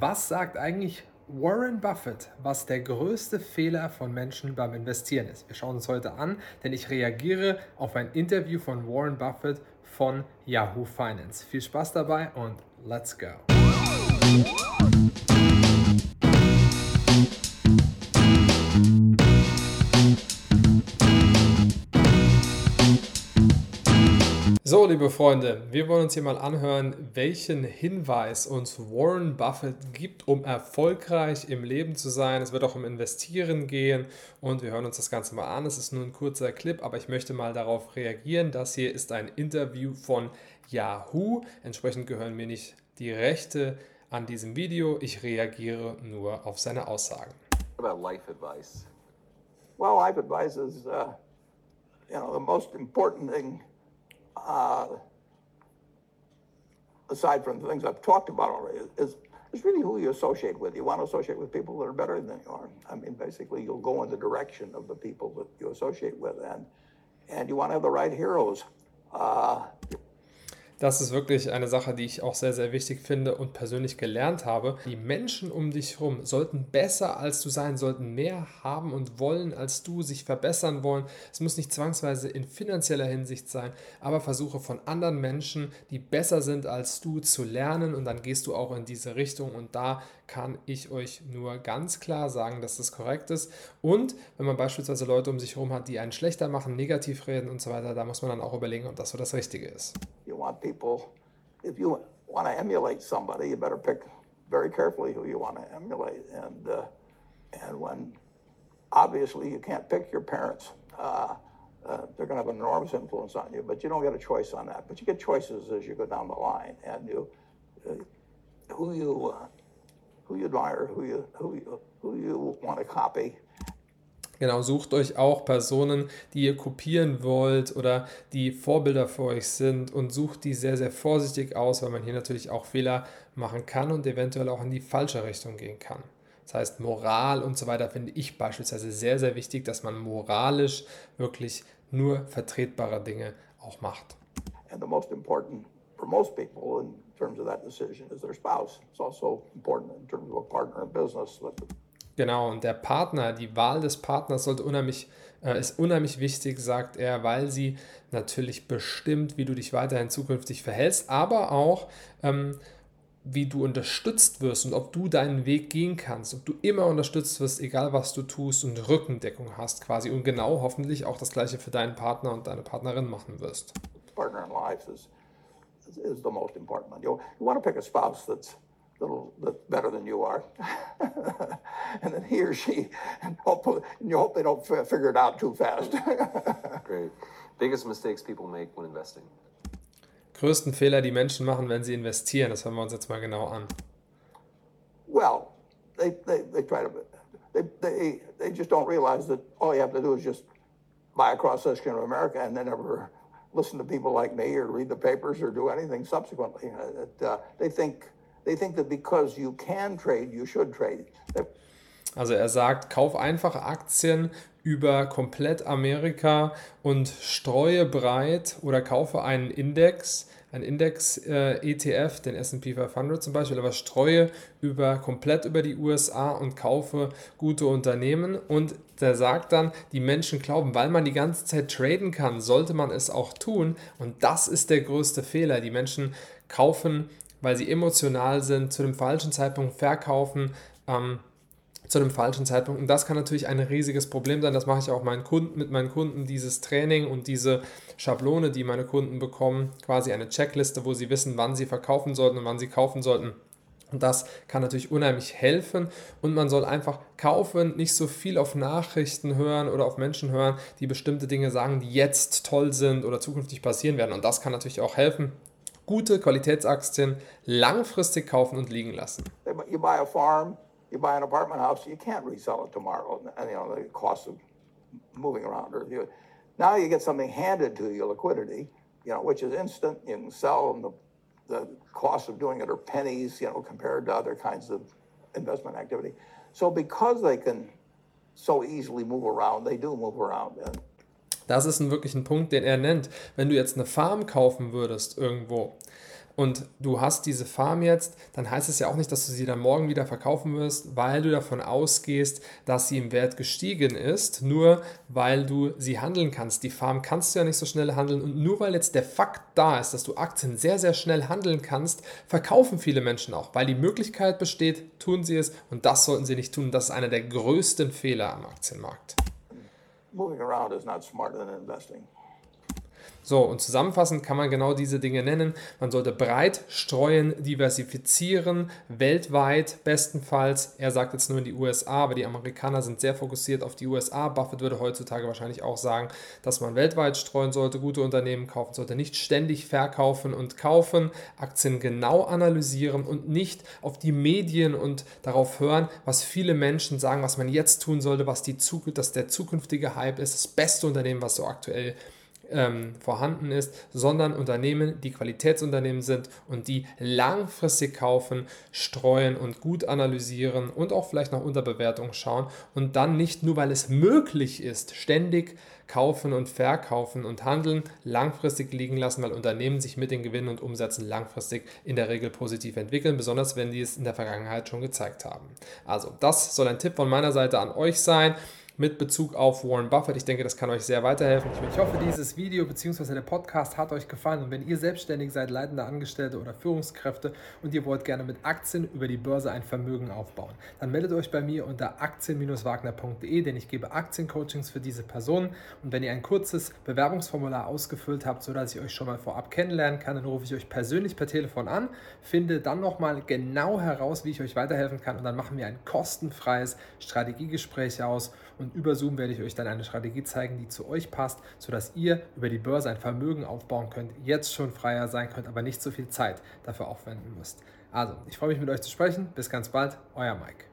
Was sagt eigentlich Warren Buffett, was der größte Fehler von Menschen beim Investieren ist? Wir schauen uns heute an, denn ich reagiere auf ein Interview von Warren Buffett von Yahoo Finance. Viel Spaß dabei und let's go. So, liebe Freunde, wir wollen uns hier mal anhören, welchen Hinweis uns Warren Buffett gibt, um erfolgreich im Leben zu sein. Es wird auch um Investieren gehen und wir hören uns das Ganze mal an. Es ist nur ein kurzer Clip, aber ich möchte mal darauf reagieren. Das hier ist ein Interview von Yahoo. Entsprechend gehören mir nicht die Rechte an diesem Video. Ich reagiere nur auf seine Aussagen. About life advice. Well, life advice is, uh, you know, the most important thing uh, aside from the things I've talked about already, is, is really who you associate with. You want to associate with people that are better than you are. I mean, basically, you'll go in the direction of the people that you associate with, and and you want to have the right heroes. Uh, Das ist wirklich eine Sache, die ich auch sehr, sehr wichtig finde und persönlich gelernt habe. Die Menschen um dich herum sollten besser als du sein, sollten mehr haben und wollen als du, sich verbessern wollen. Es muss nicht zwangsweise in finanzieller Hinsicht sein, aber versuche von anderen Menschen, die besser sind als du, zu lernen und dann gehst du auch in diese Richtung und da kann ich euch nur ganz klar sagen, dass das korrekt ist. Und wenn man beispielsweise Leute um sich herum hat, die einen schlechter machen, negativ reden und so weiter, da muss man dann auch überlegen, ob das so das Richtige ist. Want people, if you want to emulate somebody, you better pick very carefully who you want to emulate. And, uh, and when obviously you can't pick your parents, uh, uh, they're going to have an enormous influence on you, but you don't get a choice on that. But you get choices as you go down the line, and you, uh, who you, uh, who you admire, who you, who you, who you want to copy, Genau, sucht euch auch Personen, die ihr kopieren wollt oder die Vorbilder für euch sind und sucht die sehr, sehr vorsichtig aus, weil man hier natürlich auch Fehler machen kann und eventuell auch in die falsche Richtung gehen kann. Das heißt, Moral und so weiter finde ich beispielsweise sehr, sehr wichtig, dass man moralisch wirklich nur vertretbare Dinge auch macht. And the most important for most people in terms of that decision is their spouse. It's also important in terms of a partner in business. Genau, und der Partner, die Wahl des Partners sollte unheimlich, äh, ist unheimlich wichtig, sagt er, weil sie natürlich bestimmt, wie du dich weiterhin zukünftig verhältst, aber auch, ähm, wie du unterstützt wirst und ob du deinen Weg gehen kannst, ob du immer unterstützt wirst, egal was du tust und Rückendeckung hast quasi und genau hoffentlich auch das gleiche für deinen Partner und deine Partnerin machen wirst. Partner in life is, is the most important one. You, want to pick a spouse that's little bit better than you are. and then he or she, and, hope, and you hope they don't f- figure it out too fast. Great. Biggest mistakes people make when investing. Größten Fehler, die Menschen machen, wenn sie investieren, das hören wir uns jetzt mal genau an. Well, they, they, they try to, they, they, they just don't realize that all you have to do is just buy a cross section of America and then never listen to people like me or read the papers or do anything subsequently. Uh, uh, they think They think that because you can trade, you should trade. Also er sagt, kauf einfach Aktien über komplett Amerika und streue breit oder kaufe einen Index, einen Index-ETF, äh, den SP 500 zum Beispiel, aber streue über, komplett über die USA und kaufe gute Unternehmen. Und der sagt dann, die Menschen glauben, weil man die ganze Zeit traden kann, sollte man es auch tun. Und das ist der größte Fehler. Die Menschen kaufen weil sie emotional sind, zu dem falschen Zeitpunkt verkaufen, ähm, zu dem falschen Zeitpunkt. Und das kann natürlich ein riesiges Problem sein. Das mache ich auch meinen Kunden, mit meinen Kunden, dieses Training und diese Schablone, die meine Kunden bekommen, quasi eine Checkliste, wo sie wissen, wann sie verkaufen sollten und wann sie kaufen sollten. Und das kann natürlich unheimlich helfen und man soll einfach kaufen, nicht so viel auf Nachrichten hören oder auf Menschen hören, die bestimmte Dinge sagen, die jetzt toll sind oder zukünftig passieren werden. Und das kann natürlich auch helfen, gute Qualitätsaktien langfristig kaufen und liegen lassen. You buy a farm, you buy an apartment house, you can't resell it tomorrow. And you know the cost of moving around. Or you, now you get something handed to you, liquidity, you know, which is instant. You can sell, and the the cost of doing it are pennies, you know, compared to other kinds of investment activity. So because they can so easily move around, they do move around. And Das ist ein wirklich ein Punkt, den er nennt. Wenn du jetzt eine Farm kaufen würdest irgendwo, und du hast diese Farm jetzt, dann heißt es ja auch nicht, dass du sie dann morgen wieder verkaufen wirst, weil du davon ausgehst, dass sie im Wert gestiegen ist, nur weil du sie handeln kannst. Die Farm kannst du ja nicht so schnell handeln und nur weil jetzt der Fakt da ist, dass du Aktien sehr, sehr schnell handeln kannst, verkaufen viele Menschen auch, weil die Möglichkeit besteht, tun sie es und das sollten sie nicht tun. Das ist einer der größten Fehler am Aktienmarkt. Moving around is not smarter than investing. So, und zusammenfassend kann man genau diese Dinge nennen. Man sollte breit streuen, diversifizieren, weltweit bestenfalls. Er sagt jetzt nur in die USA, aber die Amerikaner sind sehr fokussiert auf die USA. Buffett würde heutzutage wahrscheinlich auch sagen, dass man weltweit streuen sollte, gute Unternehmen kaufen sollte, nicht ständig verkaufen und kaufen, Aktien genau analysieren und nicht auf die Medien und darauf hören, was viele Menschen sagen, was man jetzt tun sollte, was die dass der zukünftige Hype ist, das beste Unternehmen, was so aktuell ist ähm, vorhanden ist, sondern Unternehmen, die Qualitätsunternehmen sind und die langfristig kaufen, streuen und gut analysieren und auch vielleicht nach Unterbewertung schauen und dann nicht nur, weil es möglich ist, ständig kaufen und verkaufen und handeln, langfristig liegen lassen, weil Unternehmen sich mit den Gewinnen und Umsätzen langfristig in der Regel positiv entwickeln, besonders wenn die es in der Vergangenheit schon gezeigt haben. Also, das soll ein Tipp von meiner Seite an euch sein mit Bezug auf Warren Buffett. Ich denke, das kann euch sehr weiterhelfen. Ich hoffe, dieses Video bzw. der Podcast hat euch gefallen und wenn ihr selbstständig seid, leitende Angestellte oder Führungskräfte und ihr wollt gerne mit Aktien über die Börse ein Vermögen aufbauen, dann meldet euch bei mir unter aktien-wagner.de, denn ich gebe Aktiencoachings für diese Personen und wenn ihr ein kurzes Bewerbungsformular ausgefüllt habt, sodass ich euch schon mal vorab kennenlernen kann, dann rufe ich euch persönlich per Telefon an, finde dann nochmal genau heraus, wie ich euch weiterhelfen kann und dann machen wir ein kostenfreies Strategiegespräch aus und über Zoom werde ich euch dann eine Strategie zeigen, die zu euch passt, sodass ihr über die Börse ein Vermögen aufbauen könnt, jetzt schon freier sein könnt, aber nicht so viel Zeit dafür aufwenden müsst. Also, ich freue mich mit euch zu sprechen. Bis ganz bald, euer Mike.